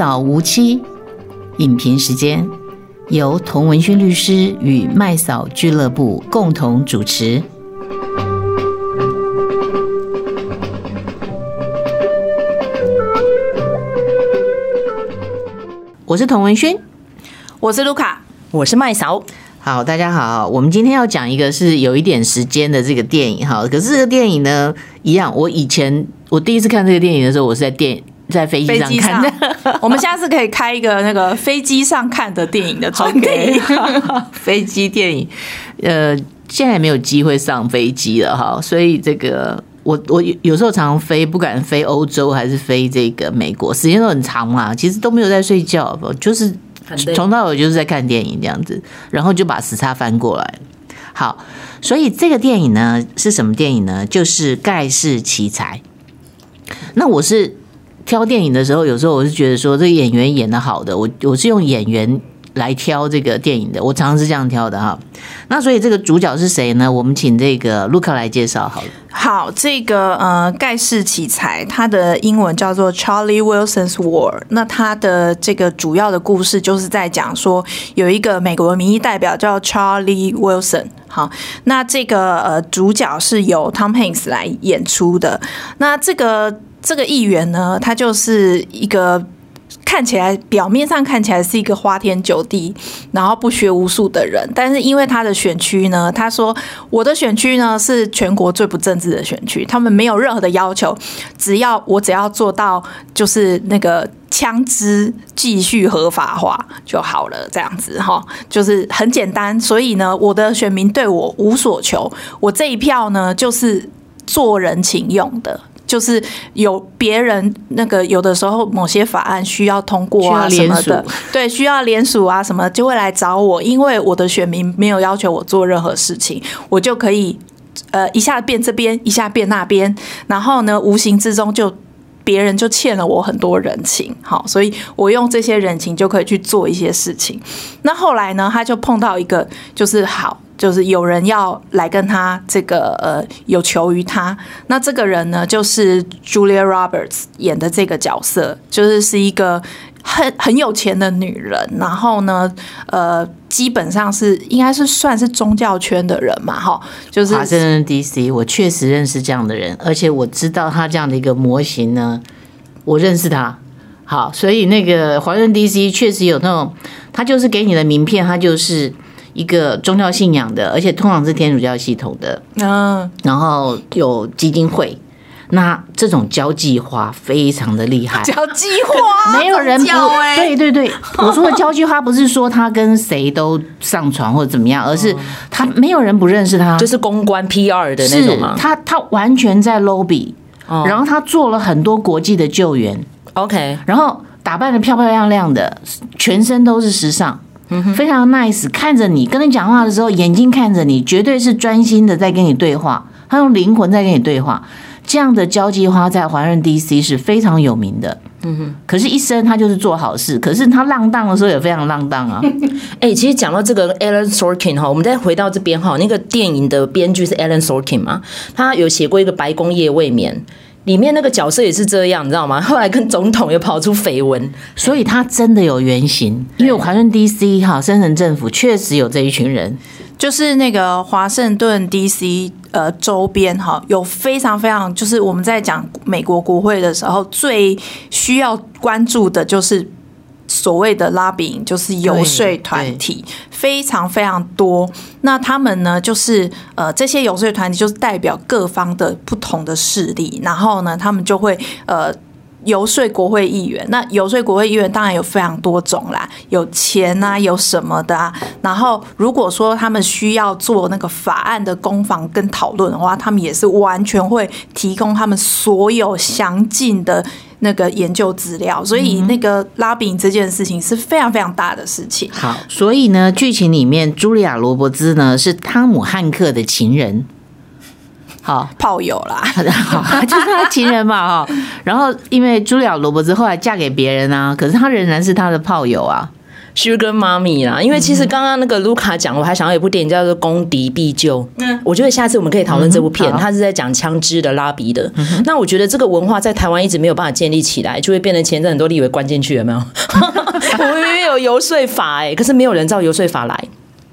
扫无期，影评时间由童文勋律师与麦嫂俱乐部共同主持。我是童文勋，我是卢卡，我是麦嫂。好，大家好，我们今天要讲一个是有一点时间的这个电影哈，可是这个电影呢，一样，我以前我第一次看这个电影的时候，我是在电在飞机上看的。我们下次可以开一个那个飞机上看的电影的专题。飞机电影，呃，现在也没有机会上飞机了哈，所以这个我我有时候常常飞，不管飞欧洲还是飞这个美国，时间都很长嘛，其实都没有在睡觉，就是。从到尾就是在看电影这样子，然后就把时差翻过来。好，所以这个电影呢是什么电影呢？就是《盖世奇才》。那我是挑电影的时候，有时候我是觉得说这个演员演得好的，我我是用演员。来挑这个电影的，我常常是这样挑的哈。那所以这个主角是谁呢？我们请这个卢卡来介绍好了。好，这个呃盖世奇才，他的英文叫做 Charlie Wilson's War。那他的这个主要的故事就是在讲说，有一个美国的民意代表叫 Charlie Wilson。好，那这个呃主角是由 Tom Hanks 来演出的。那这个这个议员呢，他就是一个。看起来表面上看起来是一个花天酒地，然后不学无术的人，但是因为他的选区呢，他说我的选区呢是全国最不政治的选区，他们没有任何的要求，只要我只要做到就是那个枪支继续合法化就好了，这样子哈，就是很简单，所以呢，我的选民对我无所求，我这一票呢就是做人情用的。就是有别人那个有的时候某些法案需要通过啊什么的，对，需要联署啊什么就会来找我，因为我的选民没有要求我做任何事情，我就可以呃一下变这边，一下变那边，然后呢无形之中就别人就欠了我很多人情，好，所以我用这些人情就可以去做一些事情。那后来呢，他就碰到一个就是好。就是有人要来跟他这个呃有求于他，那这个人呢，就是 Julia Roberts 演的这个角色，就是是一个很很有钱的女人，然后呢，呃，基本上是应该是算是宗教圈的人嘛，哈，就是华盛顿 DC，我确实认识这样的人，而且我知道他这样的一个模型呢，我认识他，好，所以那个华盛顿 DC 确实有那种，他就是给你的名片，他就是。一个宗教信仰的，而且通常是天主教系统的，嗯，然后有基金会，那这种交际花非常的厉害。交际花，没有人不对对对，我说的交际花不是说他跟谁都上床或者怎么样，而是他没有人不认识他，就是公关 PR 的那种嘛？他他完全在 lobby，然后他做了很多国际的救援，OK，然后打扮的漂漂亮亮的，全身都是时尚。非常 nice，看着你跟你讲话的时候，眼睛看着你，绝对是专心的在跟你对话，他用灵魂在跟你对话。这样的交际花在华人 DC 是非常有名的。嗯哼，可是，一生他就是做好事，可是他浪荡的时候也非常浪荡啊。哎、欸，其实讲到这个 Aaron Sorkin 哈，我们再回到这边哈，那个电影的编剧是 Aaron Sorkin 嘛，他有写过一个《白宫夜未眠》。里面那个角色也是这样，你知道吗？后来跟总统又跑出绯闻，所以他真的有原型。因为华盛顿 DC 哈，深层政府确实有这一群人，就是那个华盛顿 DC 呃周边哈，有非常非常，就是我们在讲美国国会的时候，最需要关注的就是。所谓的 lobbying 就是游说团体，非常非常多。那他们呢，就是呃，这些游说团体就是代表各方的不同的势力，然后呢，他们就会呃游说国会议员。那游说国会议员当然有非常多种啦，有钱啊，有什么的啊。然后如果说他们需要做那个法案的攻防跟讨论的话，他们也是完全会提供他们所有详尽的。那个研究资料，所以那个拉饼这件事情是非常非常大的事情。好，所以呢，剧情里面茱莉亚·罗伯兹呢是汤姆·汉克的情人，好炮友啦，好，就是他的情人嘛，哈。然后因为茱莉亚·罗伯兹后来嫁给别人啊，可是他仍然是他的炮友啊。Sugar Mommy 啦，因为其实刚刚那个卢卡讲，我还想到一部电影叫做《攻敌必救》。嗯，我觉得下次我们可以讨论这部片，它是在讲枪支的拉比的。那我觉得这个文化在台湾一直没有办法建立起来，就会变成前阵很多立委关进去，有没有？我们明明有游说法哎，可是没有人照游说法来。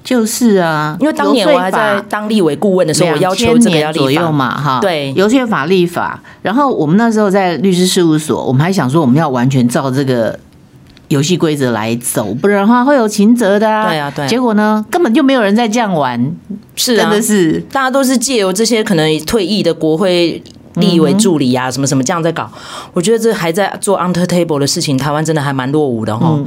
就是啊，因为当年我还在当立委顾问的时候，我要求这个要立法嘛，哈，对，游说法立法。然后我们那时候在律师事务所，我们还想说我们要完全照这个。游戏规则来走，不然的话会有刑责的啊！对啊，对。结果呢，根本就没有人在这样玩，是真的是大家都是借由这些可能退役的国会立为助理啊，什么什么这样在搞。我觉得这还在做 under table 的事情，台湾真的还蛮落伍的哈。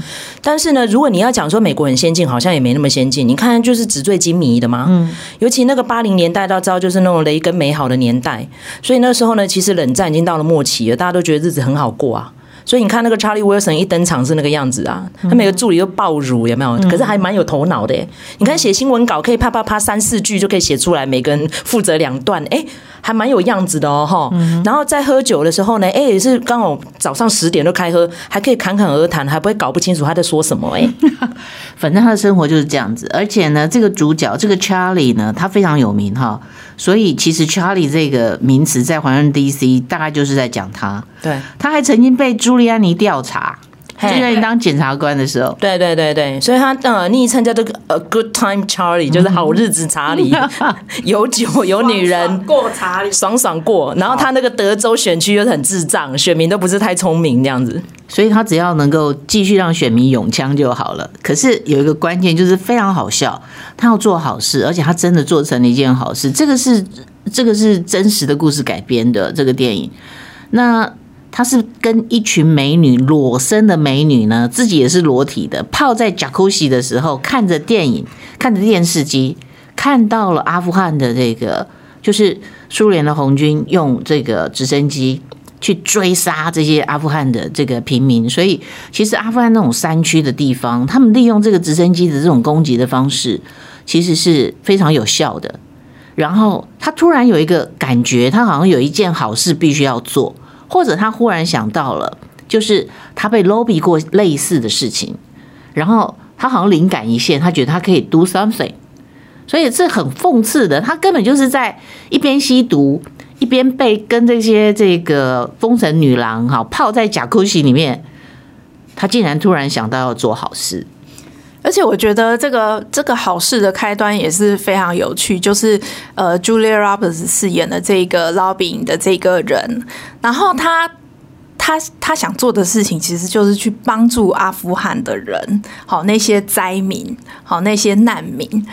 但是呢，如果你要讲说美国很先进，好像也没那么先进。你看，就是纸醉金迷的嘛。嗯。尤其那个八零年代到知道，就是那种雷根美好的年代，所以那时候呢，其实冷战已经到了末期了，大家都觉得日子很好过啊。所以你看那个 Charlie Wilson 一登场是那个样子啊，他每个助理都爆乳有没有？可是还蛮有头脑的。你看写新闻稿可以啪啪啪三四句就可以写出来，每个人负责两段，哎，还蛮有样子的哦哈。然后在喝酒的时候呢，哎，也是刚好早上十点就开喝，还可以侃侃而谈，还不会搞不清楚他在说什么哎。反正他的生活就是这样子，而且呢，这个主角这个 Charlie 呢，他非常有名哈。所以其实 Charlie 这个名词在华盛顿 DC 大概就是在讲他。对，他还曾经被朱利安尼调查，朱利安尼当检察官的时候。对对对对，所以他呃昵称叫这个 A Good Time Charlie，就是好日子查理，有酒有女人爽爽过查理，爽爽过。然后他那个德州选区又很智障，选民都不是太聪明这样子。所以他只要能够继续让选民拥枪就好了。可是有一个关键就是非常好笑，他要做好事，而且他真的做成了一件好事。这个是这个是真实的故事改编的这个电影。那他是跟一群美女裸身的美女呢，自己也是裸体的，泡在贾库西的时候，看着电影，看着电视机，看到了阿富汗的这个，就是苏联的红军用这个直升机。去追杀这些阿富汗的这个平民，所以其实阿富汗那种山区的地方，他们利用这个直升机的这种攻击的方式，其实是非常有效的。然后他突然有一个感觉，他好像有一件好事必须要做，或者他忽然想到了，就是他被 lobby 过类似的事情，然后他好像灵感一现，他觉得他可以 do something，所以这很讽刺的，他根本就是在一边吸毒。一边被跟这些这个风尘女郎哈泡在贾库西里面，他竟然突然想到要做好事，而且我觉得这个这个好事的开端也是非常有趣，就是呃，Julia Roberts 饰演的这个 lobbying 的这个人，然后他他他想做的事情其实就是去帮助阿富汗的人，好那些灾民，好那些难民，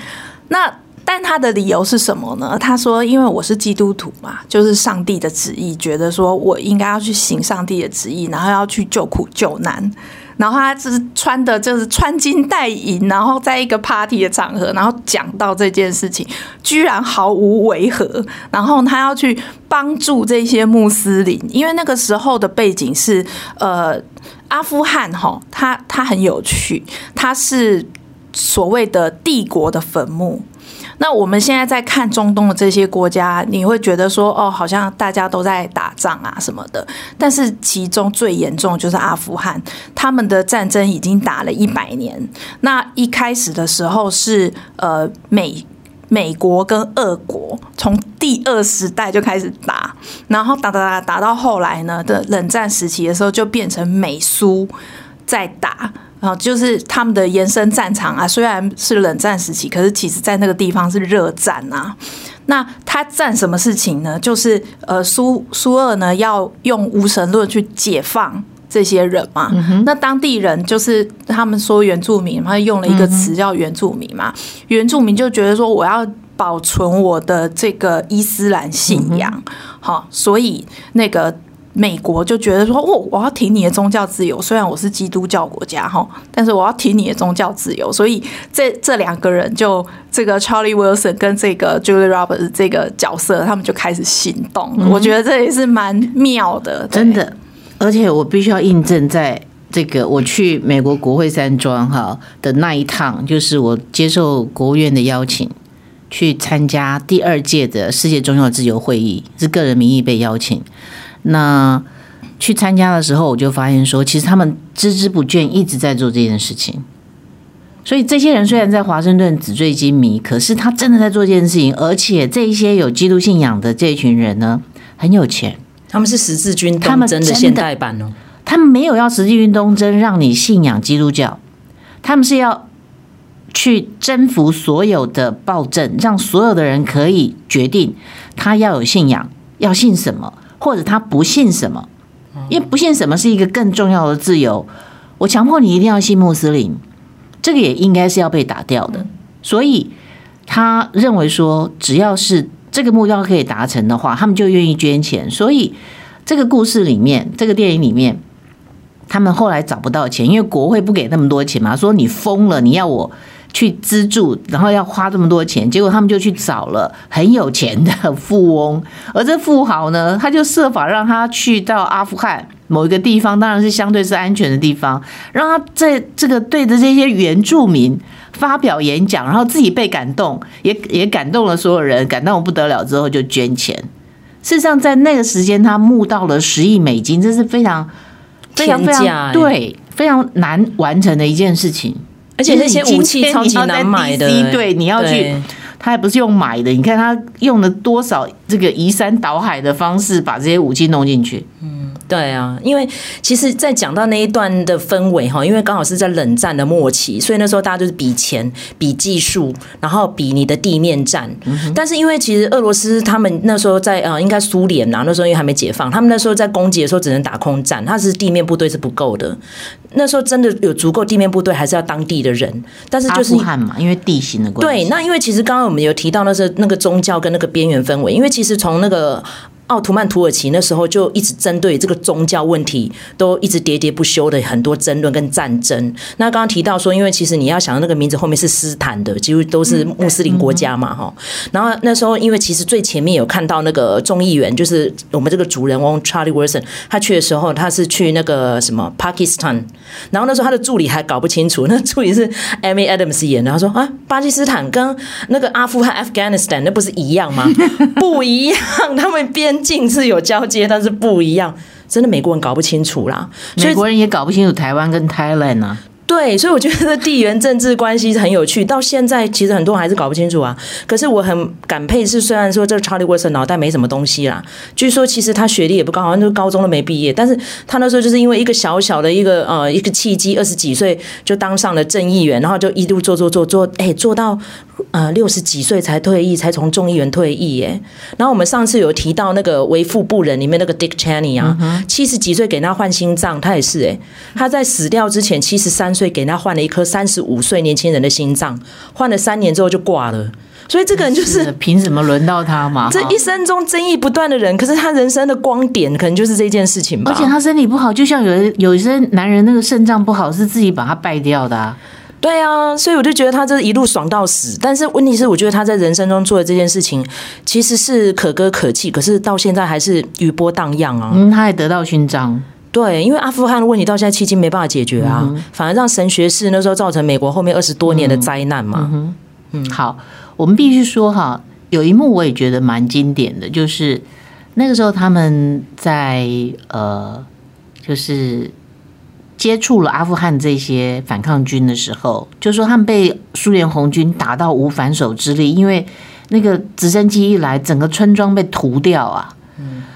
那。但他的理由是什么呢？他说：“因为我是基督徒嘛，就是上帝的旨意，觉得说我应该要去行上帝的旨意，然后要去救苦救难。然后他是穿的，就是穿金戴银，然后在一个 party 的场合，然后讲到这件事情，居然毫无违和。然后他要去帮助这些穆斯林，因为那个时候的背景是，呃，阿富汗哈，他他很有趣，他是所谓的帝国的坟墓。”那我们现在在看中东的这些国家，你会觉得说，哦，好像大家都在打仗啊什么的。但是其中最严重就是阿富汗，他们的战争已经打了一百年。那一开始的时候是呃美美国跟俄国从第二时代就开始打，然后打打打打到后来呢的冷战时期的时候，就变成美苏在打。然后就是他们的延伸战场啊，虽然是冷战时期，可是其实在那个地方是热战啊。那他战什么事情呢？就是呃，苏苏俄呢要用无神论去解放这些人嘛。嗯、那当地人就是他们说原住民，他用了一个词叫原住民嘛。嗯、原住民就觉得说我要保存我的这个伊斯兰信仰，好、所以那个。美国就觉得说，哦，我要挺你的宗教自由。虽然我是基督教国家哈，但是我要挺你的宗教自由。所以这这两个人就这个 Charlie Wilson 跟这个 Julie Roberts 这个角色，他们就开始行动。嗯、我觉得这也是蛮妙的，真的。而且我必须要印证，在这个我去美国国会山庄哈的那一趟，就是我接受国务院的邀请去参加第二届的世界宗教自由会议，是个人名义被邀请。那去参加的时候，我就发现说，其实他们孜孜不倦，一直在做这件事情。所以这些人虽然在华盛顿纸醉金迷，可是他真的在做这件事情，而且这一些有基督信仰的这一群人呢，很有钱。他们是十字军东征的现代版哦。他们没有要十字军东征让你信仰基督教，他们是要去征服所有的暴政，让所有的人可以决定他要有信仰，要信什么，或者他不信什么。因为不信什么是一个更重要的自由。我强迫你一定要信穆斯林。这个也应该是要被打掉的，所以他认为说，只要是这个目标可以达成的话，他们就愿意捐钱。所以这个故事里面，这个电影里面，他们后来找不到钱，因为国会不给那么多钱嘛，说你疯了，你要我去资助，然后要花这么多钱，结果他们就去找了很有钱的富翁，而这富豪呢，他就设法让他去到阿富汗。某一个地方当然是相对是安全的地方，让他在这个对着这些原住民发表演讲，然后自己被感动，也也感动了所有人，感动不得了之后就捐钱。事实上，在那个时间他募到了十亿美金，这是非常非常非常对非常难完成的一件事情，而且那些武器超级难买的，对，你要去，他还不是用买的，你看他用了多少这个移山倒海的方式把这些武器弄进去，嗯。对啊，因为其实，在讲到那一段的氛围哈，因为刚好是在冷战的末期，所以那时候大家就是比钱、比技术，然后比你的地面战。嗯、但是因为其实俄罗斯他们那时候在呃，应该苏联呐，那时候因为还没解放，他们那时候在攻击的时候只能打空战，他是地面部队是不够的。那时候真的有足够地面部队，还是要当地的人。但是就是阿富汗嘛，因为地形的关系。对，那因为其实刚刚我们有提到那是那个宗教跟那个边缘氛围，因为其实从那个。奥图曼土耳其那时候就一直针对这个宗教问题，都一直喋喋不休的很多争论跟战争。那刚刚提到说，因为其实你要想那个名字后面是斯坦的，几乎都是穆斯林国家嘛，哈。然后那时候，因为其实最前面有看到那个众议员，就是我们这个主人翁 Charlie Wilson，他去的时候，他是去那个什么 Pakistan，然后那时候他的助理还搞不清楚，那助理是 Amy Adams 演的，他说啊，巴基斯坦跟那个阿富汗 Afghanistan 那不是一样吗？不一样，他们边。境是有交接，但是不一样，真的美国人搞不清楚啦。美国人也搞不清楚台湾跟 Thailand 啊。对，所以我觉得地缘政治关系是很有趣。到现在，其实很多人还是搞不清楚啊。可是我很感佩，是虽然说这个 Charlie Wilson 脑袋没什么东西啦，据说其实他学历也不高，好像就高中都没毕业。但是他那时候就是因为一个小小的一个呃一个契机，二十几岁就当上了正议员，然后就一路做做做做，哎，做到呃六十几岁才退役，才从众议员退役。哎，然后我们上次有提到那个为富不仁里面那个 Dick Cheney 啊，七十几岁给他换心脏，他也是哎，他在死掉之前七十三岁。所以给他换了一颗三十五岁年轻人的心脏，换了三年之后就挂了。所以这个人就是凭什么轮到他嘛？这一生中争议不断的人，可是他人生的光点可能就是这件事情吧。而且他身体不好，就像有有一些男人那个肾脏不好是自己把他败掉的啊。对啊，所以我就觉得他这一路爽到死。但是问题是，我觉得他在人生中做的这件事情其实是可歌可泣，可是到现在还是余波荡漾啊。嗯，他还得到勋章。对，因为阿富汗的问题到现在迄今没办法解决啊，嗯、反而让神学士那时候造成美国后面二十多年的灾难嘛。嗯，嗯好，我们必须说哈，有一幕我也觉得蛮经典的，就是那个时候他们在呃，就是接触了阿富汗这些反抗军的时候，就说他们被苏联红军打到无反手之力，因为那个直升机一来，整个村庄被屠掉啊。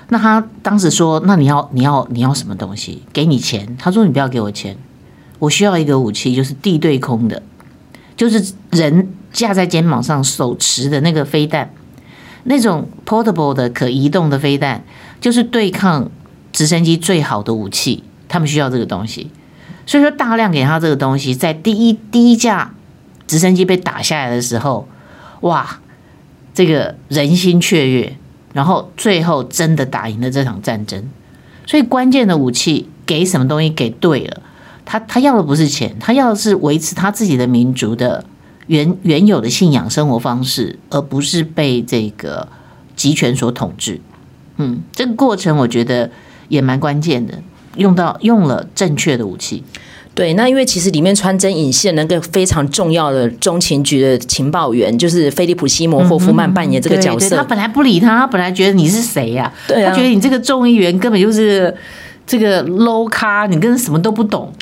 那他当时说：“那你要你要你要什么东西？给你钱。”他说：“你不要给我钱，我需要一个武器，就是地对空的，就是人架在肩膀上手持的那个飞弹，那种 portable 的可移动的飞弹，就是对抗直升机最好的武器。他们需要这个东西，所以说大量给他这个东西，在第一第一架直升机被打下来的时候，哇，这个人心雀跃。”然后最后真的打赢了这场战争，所以关键的武器给什么东西给对了，他他要的不是钱，他要的是维持他自己的民族的原原有的信仰生活方式，而不是被这个集权所统治。嗯，这个过程我觉得也蛮关键的，用到用了正确的武器。对，那因为其实里面穿针引线那个非常重要的中情局的情报员，就是菲利普西摩霍夫曼扮演这个角色。嗯、对对，他本来不理他，他本来觉得你是谁呀、啊？对啊，他觉得你这个众议员根本就是这个 low 咖，你跟什么都不懂。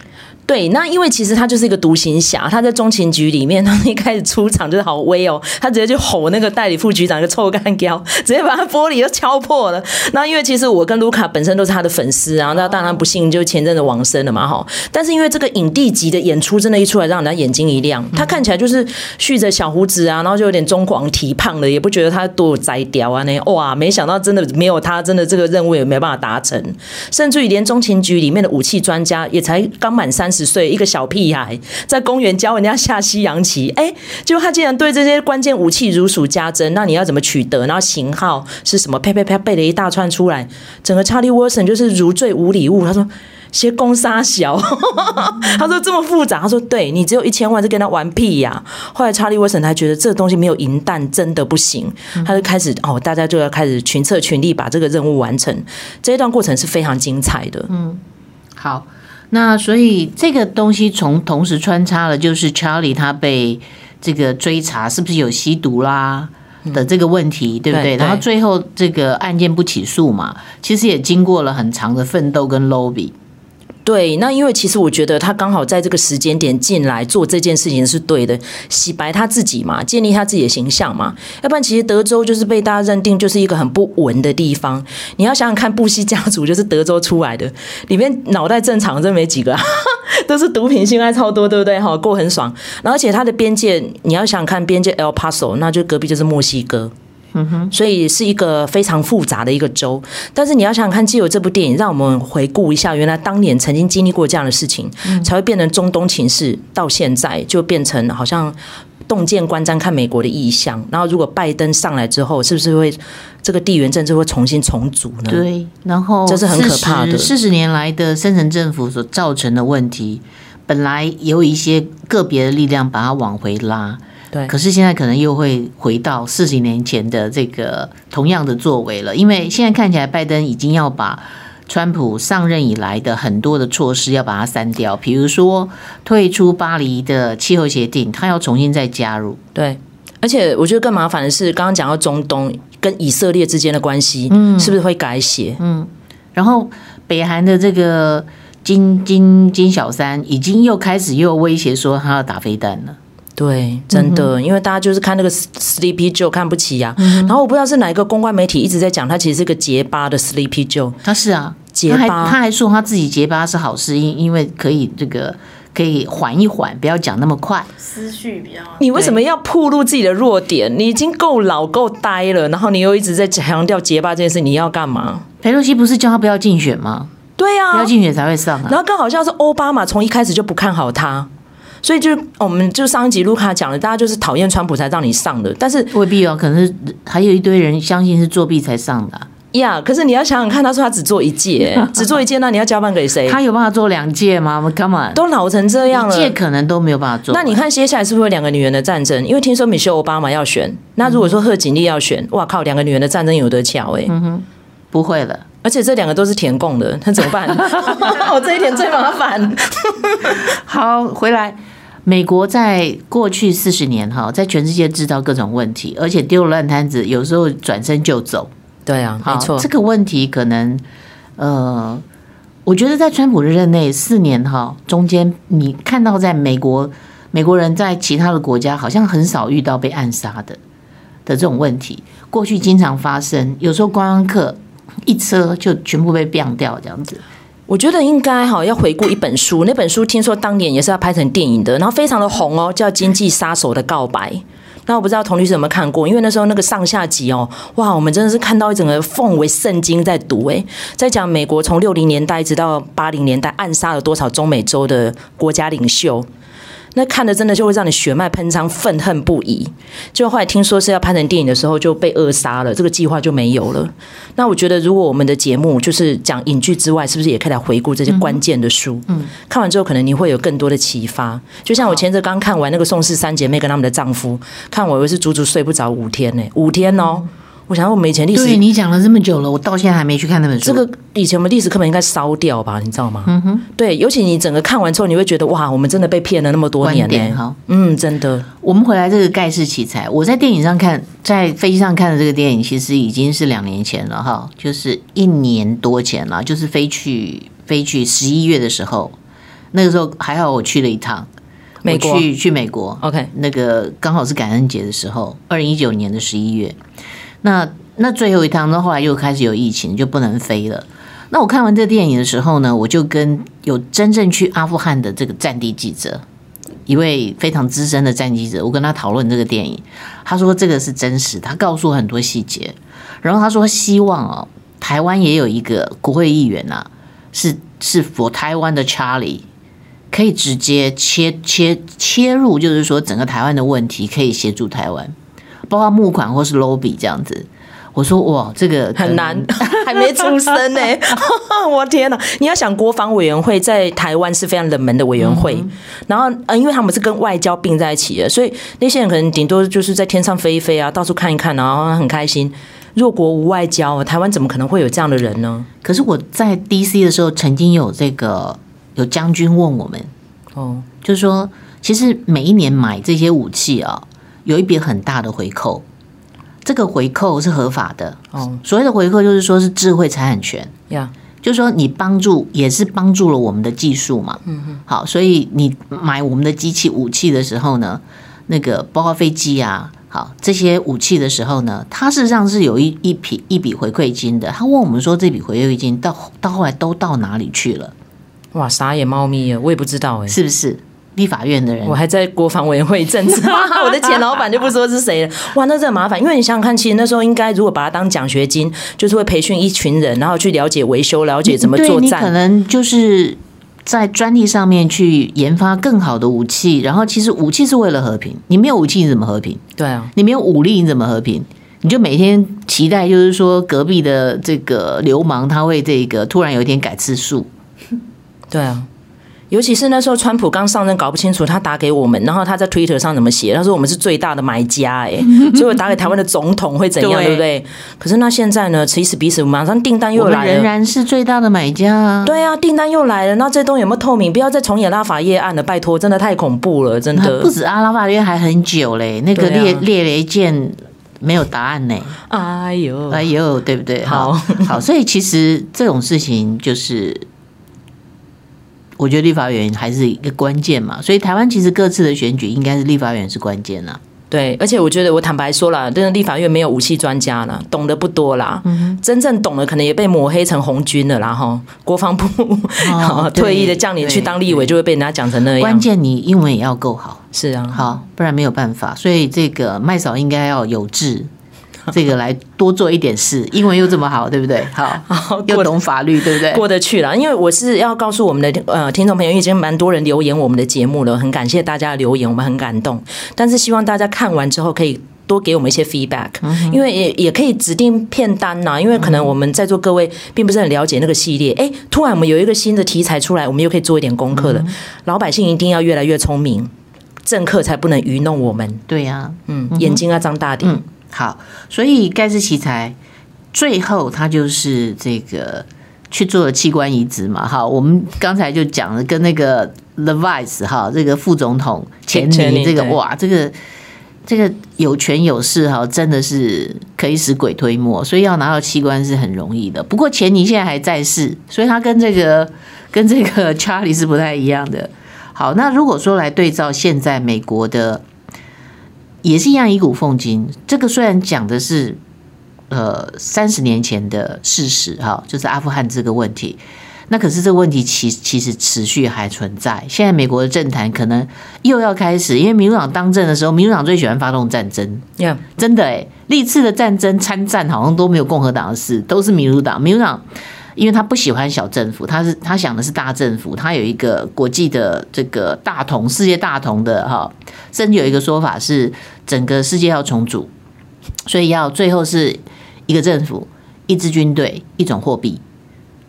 对，那因为其实他就是一个独行侠，他在中情局里面，他一开始出场就是好威哦，他直接就吼那个代理副局长一个臭干胶，直接把他玻璃都敲破了。那因为其实我跟卢卡本身都是他的粉丝啊，那当然不幸就前阵子往生了嘛哈。但是因为这个影帝级的演出，真的，一出来让人家眼睛一亮。他看起来就是蓄着小胡子啊，然后就有点中广体胖的，也不觉得他多有摘雕啊那哇，没想到真的没有他，真的这个任务也没办法达成，甚至于连中情局里面的武器专家也才刚满三十。十岁一个小屁孩在公园教人家下西洋棋，哎，结果他竟然对这些关键武器如数家珍。那你要怎么取得？然后型号是什么？呸呸呸，背了一大串出来。整个查理沃森就是如坠无里雾。他说：“些公杀小。”他说这么复杂。他说：“对你只有一千万，是跟他玩屁呀、啊。”后来查理沃森才觉得这个东西没有银弹真的不行，他就开始哦，大家就要开始群策群力把这个任务完成。这一段过程是非常精彩的。嗯，好。那所以这个东西从同时穿插了，就是查理他被这个追查是不是有吸毒啦的这个问题，对不对？然后最后这个案件不起诉嘛，其实也经过了很长的奋斗跟 lobby。对，那因为其实我觉得他刚好在这个时间点进来做这件事情是对的，洗白他自己嘛，建立他自己的形象嘛。要不然，其实德州就是被大家认定就是一个很不稳的地方。你要想想看，布希家族就是德州出来的，里面脑袋正常真没几个，都是毒品性爱超多，对不对？哈，过很爽。而且它的边界，你要想想看，边界 El Paso，那就隔壁就是墨西哥。嗯哼，所以是一个非常复杂的一个州，但是你要想想看，既有这部电影，让我们回顾一下，原来当年曾经经历过这样的事情，才会变成中东情势，到现在就变成好像洞见观瞻看美国的意向。然后如果拜登上来之后，是不是会这个地缘政治会重新重组呢？对，然后这是很可怕的。四十年来的深层政府所造成的问题，本来有一些个别的力量把它往回拉。对，可是现在可能又会回到四十年前的这个同样的作为了，因为现在看起来拜登已经要把川普上任以来的很多的措施要把它删掉，比如说退出巴黎的气候协定，他要重新再加入。对，而且我觉得更麻烦的是，刚刚讲到中东跟以色列之间的关系，嗯，是不是会改写？嗯，然后北韩的这个金金金小三已经又开始又威胁说他要打飞弹了。对，真的，因为大家就是看那个 Sleepy Joe 看不起呀、啊嗯。然后我不知道是哪一个公关媒体一直在讲，他其实是个结巴的 Sleepy Joe。他是啊，结巴，他还，他还说他自己结巴是好事，因因为可以这个可以缓一缓，不要讲那么快，思绪比较。你为什么要暴露自己的弱点？你已经够老够呆了，然后你又一直在强调结巴这件事，你要干嘛？裴洛西不是叫他不要竞选吗？对呀、啊，不要竞选才会上啊。然后更好像是奥巴马从一开始就不看好他。所以就是我们就上一集卢卡讲了，大家就是讨厌川普才让你上的，但是未必哦，可能是还有一堆人相信是作弊才上的呀。Yeah, 可是你要想想看，他说他只做一届，只做一届，那你要交办给谁？他有办法做两届吗？Come on，都老成这样了，一届可能都没有办法做。那你看接下来是不是会两个女人的战争？因为听说米歇尔奥巴马要选，那如果说贺锦丽要选，哇靠，两个女人的战争有得巧哎。嗯哼，不会了，而且这两个都是填共的，那怎么办？我 这一点最麻烦。好，回来。美国在过去四十年哈，在全世界制造各种问题，而且丢了烂摊子，有时候转身就走。对啊，没错。这个问题可能，呃，我觉得在川普的任内四年哈，中间你看到在美国，美国人在其他的国家好像很少遇到被暗杀的的这种问题。过去经常发生，有时候观光客一车就全部被毙掉这样子。我觉得应该哈要回顾一本书，那本书听说当年也是要拍成电影的，然后非常的红哦，叫《经济杀手的告白》。那我不知道童律师有没有看过，因为那时候那个上下集哦，哇，我们真的是看到一整个奉为圣经在读诶，在讲美国从六零年代直到八零年代暗杀了多少中美洲的国家领袖。那看的真的就会让你血脉喷张，愤恨不已。就后来听说是要拍成电影的时候就被扼杀了，这个计划就没有了。那我觉得，如果我们的节目就是讲影剧之外，是不是也可以来回顾这些关键的书？嗯，看完之后可能你会有更多的启发。就像我前阵刚看完那个宋氏三姐妹跟他们的丈夫，看我以为是足足睡不着五天呢，五天哦。我想我们以前历史，对你讲了这么久了，我到现在还没去看那本书。这个以前我们历史课本应该烧掉吧？你知道吗？嗯哼，对，尤其你整个看完之后，你会觉得哇，我们真的被骗了那么多年呢。好，嗯，真的。我们回来这个盖世奇才，我在电影上看，在飞机上看的这个电影，其实已经是两年前了哈，就是一年多前了，就是飞去飞去十一月的时候，那个时候还好，我去了一趟美国，去去美国。OK，那个刚好是感恩节的时候，二零一九年的十一月。那那最后一趟，那后来又开始有疫情，就不能飞了。那我看完这电影的时候呢，我就跟有真正去阿富汗的这个战地记者，一位非常资深的战地记者，我跟他讨论这个电影，他说这个是真实，他告诉很多细节，然后他说希望哦，台湾也有一个国会议员啊，是是 for 台湾的 Charlie，可以直接切切切入，就是说整个台湾的问题可以协助台湾，包括募款或是 lobby 这样子。我说哇，这个很难，还没出生呢。我天哪！你要想，国防委员会在台湾是非常冷门的委员会，嗯、然后呃，因为他们是跟外交并在一起的，所以那些人可能顶多就是在天上飞一飞啊，到处看一看，然后很开心。弱国无外交，台湾怎么可能会有这样的人呢？可是我在 DC 的时候，曾经有这个有将军问我们，哦，就是说，其实每一年买这些武器啊，有一笔很大的回扣。这个回扣是合法的哦。所谓的回扣就是说是智慧财产权呀，就是说你帮助也是帮助了我们的技术嘛。嗯哼。好，所以你买我们的机器武器的时候呢，那个包括飞机啊，好这些武器的时候呢，它事实上是有一一笔一笔回馈金的。他问我们说，这笔回馈金到到后来都到哪里去了？哇，傻眼猫咪啊，我也不知道哎，是不是？立法院的人，我还在国防委员会一阵子，我的前老板就不说是谁了。哇，那这很麻烦，因为你想想看，其实那时候应该如果把它当奖学金，就是会培训一群人，然后去了解维修，了解怎么作战。可能就是在专利上面去研发更好的武器，然后其实武器是为了和平，你没有武器你怎么和平？对啊，你没有武力你怎么和平？你就每天期待，就是说隔壁的这个流氓他会这个突然有一天改次数。对啊。尤其是那时候，川普刚上任，搞不清楚他打给我们，然后他在 Twitter 上怎么写？他说我们是最大的买家，哎，所以我打给台湾的总统会怎样，对，对不对？可是那现在呢？此时彼此，马上订单又来了，仍然是最大的买家啊！对啊，订单又来了。那这东西有没有透明？不要再重演拉法叶案了，拜托，真的太恐怖了，真的。不止阿，拉法叶还很久嘞，那个列列雷舰没有答案呢。哎呦，哎呦，对不对？好好，所以其实这种事情就是。我觉得立法委员还是一个关键嘛，所以台湾其实各自的选举应该是立法委员是关键呐。对，而且我觉得我坦白说了，真的立法院没有武器专家了，懂得不多啦。嗯，真正懂的可能也被抹黑成红军了啦。哈，国防部、哦、退役的将领去当立委，就会被人家讲成那样。关键你英文也要够好，是啊，好，不然没有办法。所以这个麦嫂应该要有志。这个来多做一点事，英文又这么好，对不对？好，好又懂法律，对不对？过得去了。因为我是要告诉我们的呃听众朋友，已经蛮多人留言我们的节目了，很感谢大家的留言，我们很感动。但是希望大家看完之后可以多给我们一些 feedback，嗯，因为也也可以指定片单呐。因为可能我们在座各位并不是很了解那个系列，哎，突然我们有一个新的题材出来，我们又可以做一点功课了。嗯、老百姓一定要越来越聪明，政客才不能愚弄我们。对呀、啊，嗯，眼睛要张大点。嗯好，所以盖世奇才最后他就是这个去做了器官移植嘛。哈，我们刚才就讲了，跟那个 The Vice 哈，这个副总统钱尼这个哇，这个这个有权有势哈，真的是可以使鬼推磨，所以要拿到器官是很容易的。不过钱尼现在还在世，所以他跟这个跟这个 Charlie 是不太一样的。好，那如果说来对照现在美国的。也是一样，以古奉今。这个虽然讲的是呃三十年前的事实哈，就是阿富汗这个问题。那可是这个问题其其实持续还存在。现在美国的政坛可能又要开始，因为民主党当政的时候，民主党最喜欢发动战争。Yeah. 真的诶，历次的战争参战好像都没有共和党的事，都是民主党。民主党。因为他不喜欢小政府，他是他想的是大政府，他有一个国际的这个大同、世界大同的哈，甚至有一个说法是整个世界要重组，所以要最后是一个政府、一支军队、一种货币。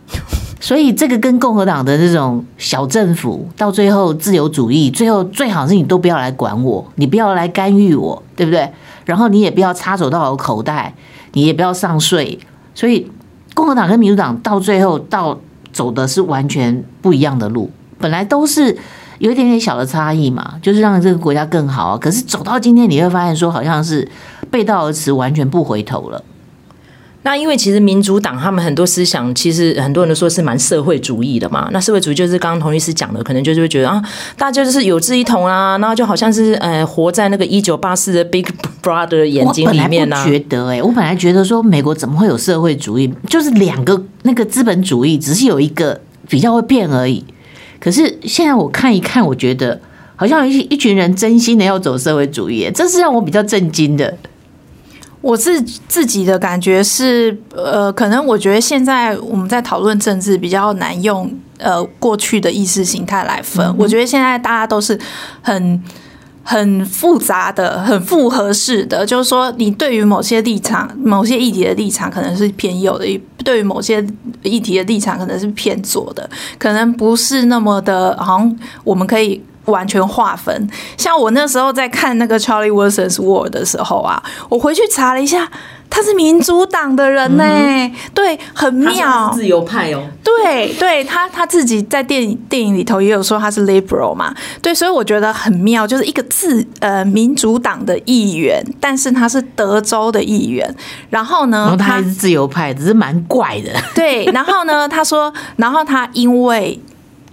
所以这个跟共和党的这种小政府到最后自由主义，最后最好是你都不要来管我，你不要来干预我，对不对？然后你也不要插手到我口袋，你也不要上税，所以。共和党跟民主党到最后到走的是完全不一样的路，本来都是有一点点小的差异嘛，就是让这个国家更好。可是走到今天，你会发现说好像是背道而驰，完全不回头了。那因为其实民主党他们很多思想，其实很多人都说是蛮社会主义的嘛。那社会主义就是刚刚童律师讲的，可能就是会觉得啊，大家就是有志一同啊，然后就好像是呃活在那个一九八四的 Big Brother 眼睛里面呢、啊。觉得哎、我本来觉得说美国怎么会有社会主义，就是两个那个资本主义，只是有一个比较会变而已。可是现在我看一看，我觉得好像一一群人真心的要走社会主义，这是让我比较震惊的。我自自己的感觉是，呃，可能我觉得现在我们在讨论政治比较难用呃过去的意识形态来分。嗯、我觉得现在大家都是很很复杂的、很复合式的，就是说，你对于某些立场、某些议题的立场可能是偏右的，对于某些议题的立场可能是偏左的，可能不是那么的，好像我们可以。完全划分，像我那时候在看那个 Charlie Wilson's War 的时候啊，我回去查了一下，他是民主党的人呢、欸嗯，对，很妙，自由派哦，对对，他他自己在电影电影里头也有说他是 liberal 嘛，对，所以我觉得很妙，就是一个自呃民主党的议员，但是他是德州的议员，然后呢，然后他还是自由派，只是蛮怪的，对，然后呢，他说，然后他因为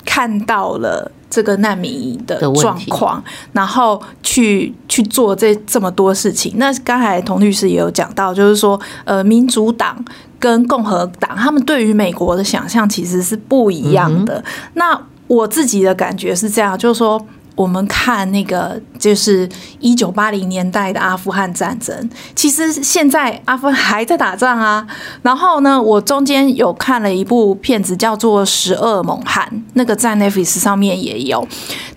看到了。这个难民营的状况，然后去去做这这么多事情。那刚才童律师也有讲到，就是说，呃，民主党跟共和党他们对于美国的想象其实是不一样的。嗯、那我自己的感觉是这样，就是说。我们看那个，就是一九八零年代的阿富汗战争。其实现在阿富汗还在打仗啊。然后呢，我中间有看了一部片子，叫做《十二猛汉》，那个在 Netflix 上面也有。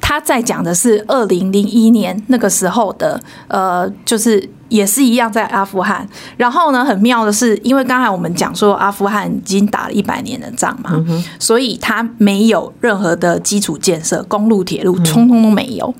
他在讲的是二零零一年那个时候的，呃，就是。也是一样在阿富汗，然后呢，很妙的是，因为刚才我们讲说阿富汗已经打了一百年的仗嘛，嗯，所以它没有任何的基础建设，公路、铁路，通通都没有。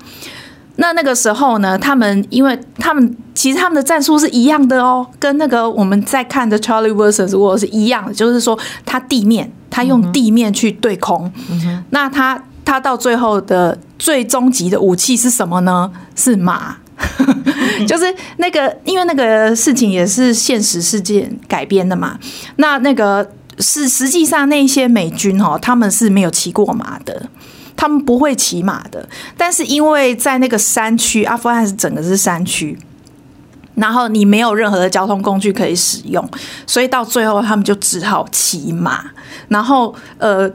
那那个时候呢，他们因为他们其实他们的战术是一样的哦，跟那个我们在看的 Charlie Wilson's War 是一样的，就是说他地面他用地面去对空，嗯，那他他到最后的最终极的武器是什么呢？是马。就是那个，因为那个事情也是现实事件改编的嘛。那那个是实际上那些美军哦，他们是没有骑过马的，他们不会骑马的。但是因为在那个山区，阿富汗是整个是山区，然后你没有任何的交通工具可以使用，所以到最后他们就只好骑马。然后呃。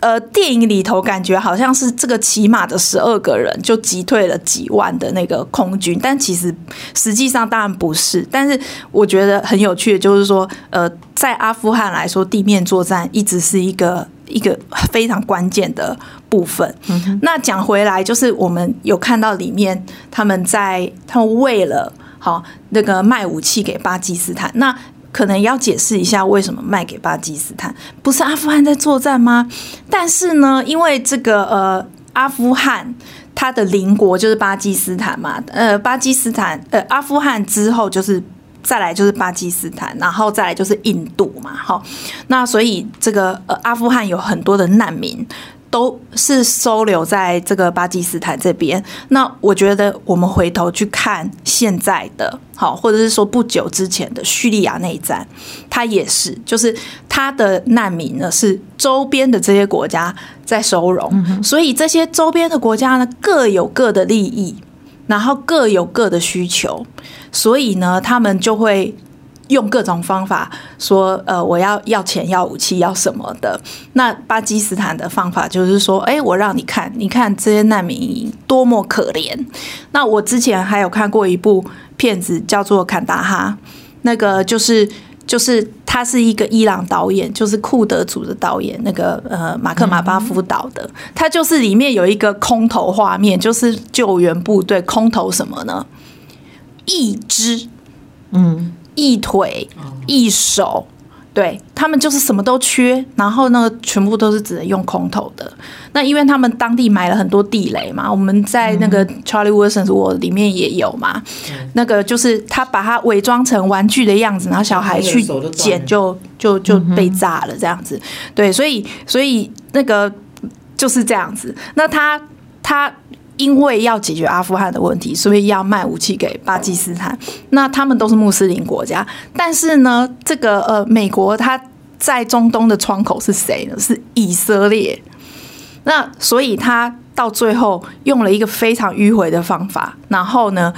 呃，电影里头感觉好像是这个骑马的十二个人就击退了几万的那个空军，但其实实际上当然不是。但是我觉得很有趣的就是说，呃，在阿富汗来说，地面作战一直是一个一个非常关键的部分。嗯。那讲回来，就是我们有看到里面他们在他们为了好那个卖武器给巴基斯坦，那。可能要解释一下为什么卖给巴基斯坦，不是阿富汗在作战吗？但是呢，因为这个呃，阿富汗它的邻国就是巴基斯坦嘛，呃，巴基斯坦呃，阿富汗之后就是再来就是巴基斯坦，然后再来就是印度嘛，好，那所以这个呃，阿富汗有很多的难民。都是收留在这个巴基斯坦这边。那我觉得我们回头去看现在的，好，或者是说不久之前的叙利亚内战，它也是，就是它的难民呢是周边的这些国家在收容，所以这些周边的国家呢各有各的利益，然后各有各的需求，所以呢他们就会。用各种方法说，呃，我要要钱、要武器、要什么的。那巴基斯坦的方法就是说，哎，我让你看，你看这些难民营多么可怜。那我之前还有看过一部片子，叫做《坎大哈》，那个就是就是他是一个伊朗导演，就是库德族的导演，那个呃马克马巴夫导的。他就是里面有一个空投画面，就是救援部队空投什么呢？一支，嗯。一腿一手，对，他们就是什么都缺，然后那个，全部都是只能用空投的。那因为他们当地买了很多地雷嘛，我们在那个 Charlie Wilson's War 里面也有嘛。那个就是他把它伪装成玩具的样子，然后小孩去捡就就就被炸了这样子。对，所以所以那个就是这样子。那他他因为要解决阿富汗的问题，所以要卖武器给巴基斯坦。那他们都是穆斯林国家，但是呢，这个呃，美国它在中东的窗口是谁呢？是以色列。那所以他到最后用了一个非常迂回的方法，然后呢，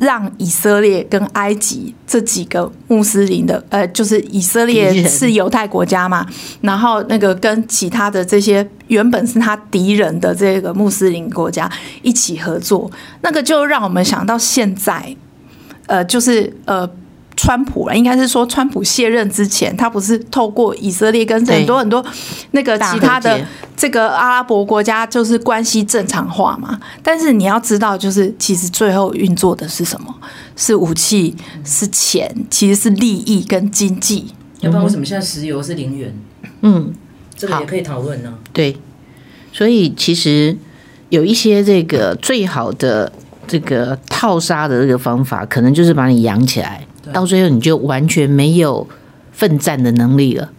让以色列跟埃及这几个穆斯林的，呃，就是以色列是犹太国家嘛，然后那个跟其他的这些原本是他敌人的这个穆斯林国家一起合作，那个就让我们想到现在，呃，就是呃。川普啊，应该是说川普卸任之前，他不是透过以色列跟很多很多那个其他的这个阿拉伯国家，就是关系正常化嘛。但是你要知道，就是其实最后运作的是什么？是武器，是钱，其实是利益跟经济。要不然为什么现在石油是零元？嗯，这个也可以讨论呢。对，所以其实有一些这个最好的这个套杀的这个方法，可能就是把你养起来。到最后你就完全没有奋战的能力了。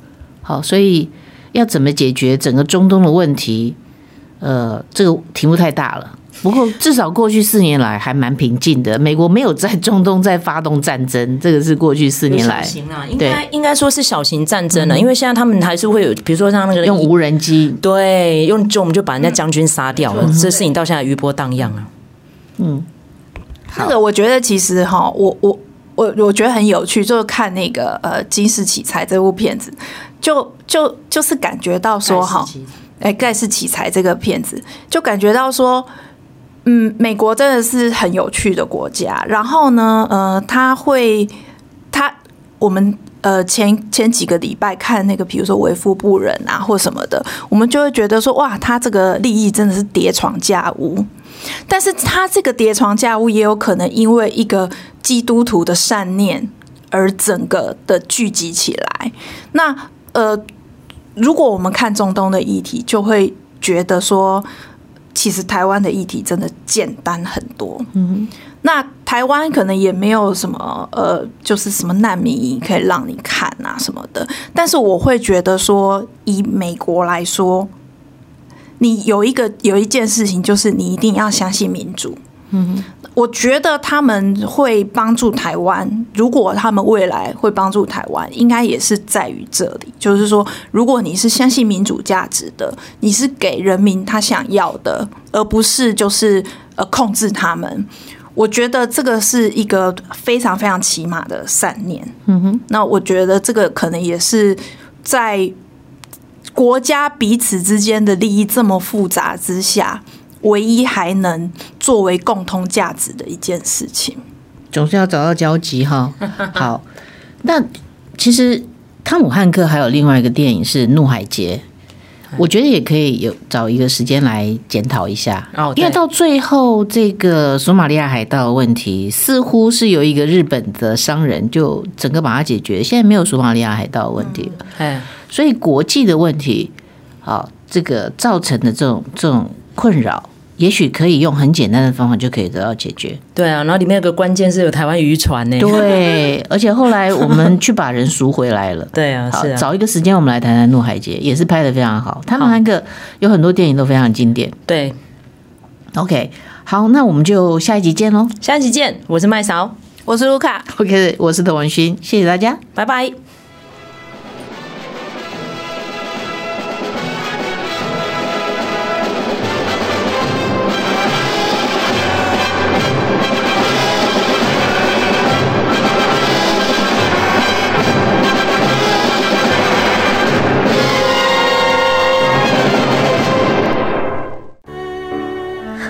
好，所以要怎么解决整个中东的问题？呃，这个题目太大了。不过至少过去四年来还蛮平静的。美国没有在中东再发动战争，这个是过去四年来。小型啊，应该应该说是小型战争了。因为现在他们还是会有，比如说像那个用无人机，对，用就我们就把人家将军杀掉了。这事情到现在余波荡漾啊。嗯，那个我觉得其实哈，我我。我我觉得很有趣，就是看那个呃《金世奇才》这部片子，就就就是感觉到说哈，哎，盖世奇才这个片子，就感觉到说，嗯，美国真的是很有趣的国家。然后呢，呃，他会他我们呃前前几个礼拜看那个，比如说《为富不仁》啊或什么的，我们就会觉得说，哇，他这个利益真的是叠床架屋。但是他这个叠床架屋也有可能因为一个基督徒的善念而整个的聚集起来。那呃，如果我们看中东的议题，就会觉得说，其实台湾的议题真的简单很多。嗯，那台湾可能也没有什么呃，就是什么难民营可以让你看啊什么的。但是我会觉得说，以美国来说。你有一个有一件事情，就是你一定要相信民主。嗯，我觉得他们会帮助台湾。如果他们未来会帮助台湾，应该也是在于这里，就是说，如果你是相信民主价值的，你是给人民他想要的，而不是就是呃控制他们。我觉得这个是一个非常非常起码的善念。嗯哼，那我觉得这个可能也是在。国家彼此之间的利益这么复杂之下，唯一还能作为共同价值的一件事情，总是要找到交集哈。好，那其实汤姆汉克还有另外一个电影是《怒海劫》，我觉得也可以有找一个时间来检讨一下。哦，因为到最后这个索马利亚海盗的问题，似乎是有一个日本的商人就整个把它解决，现在没有索马利亚海盗的问题了。嗯所以国际的问题，啊，这个造成的这种这种困扰，也许可以用很简单的方法就可以得到解决。对啊，然后里面有个关键是有台湾渔船呢。对，而且后来我们去把人赎回来了。对啊，是啊。找一个时间我们来谈谈《怒海劫》，也是拍的非常好。他们三个有很多电影都非常经典。对，OK，好，那我们就下一集见喽。下一集见，我是麦嫂，我是卢卡，OK，我是童文勋，谢谢大家，拜拜。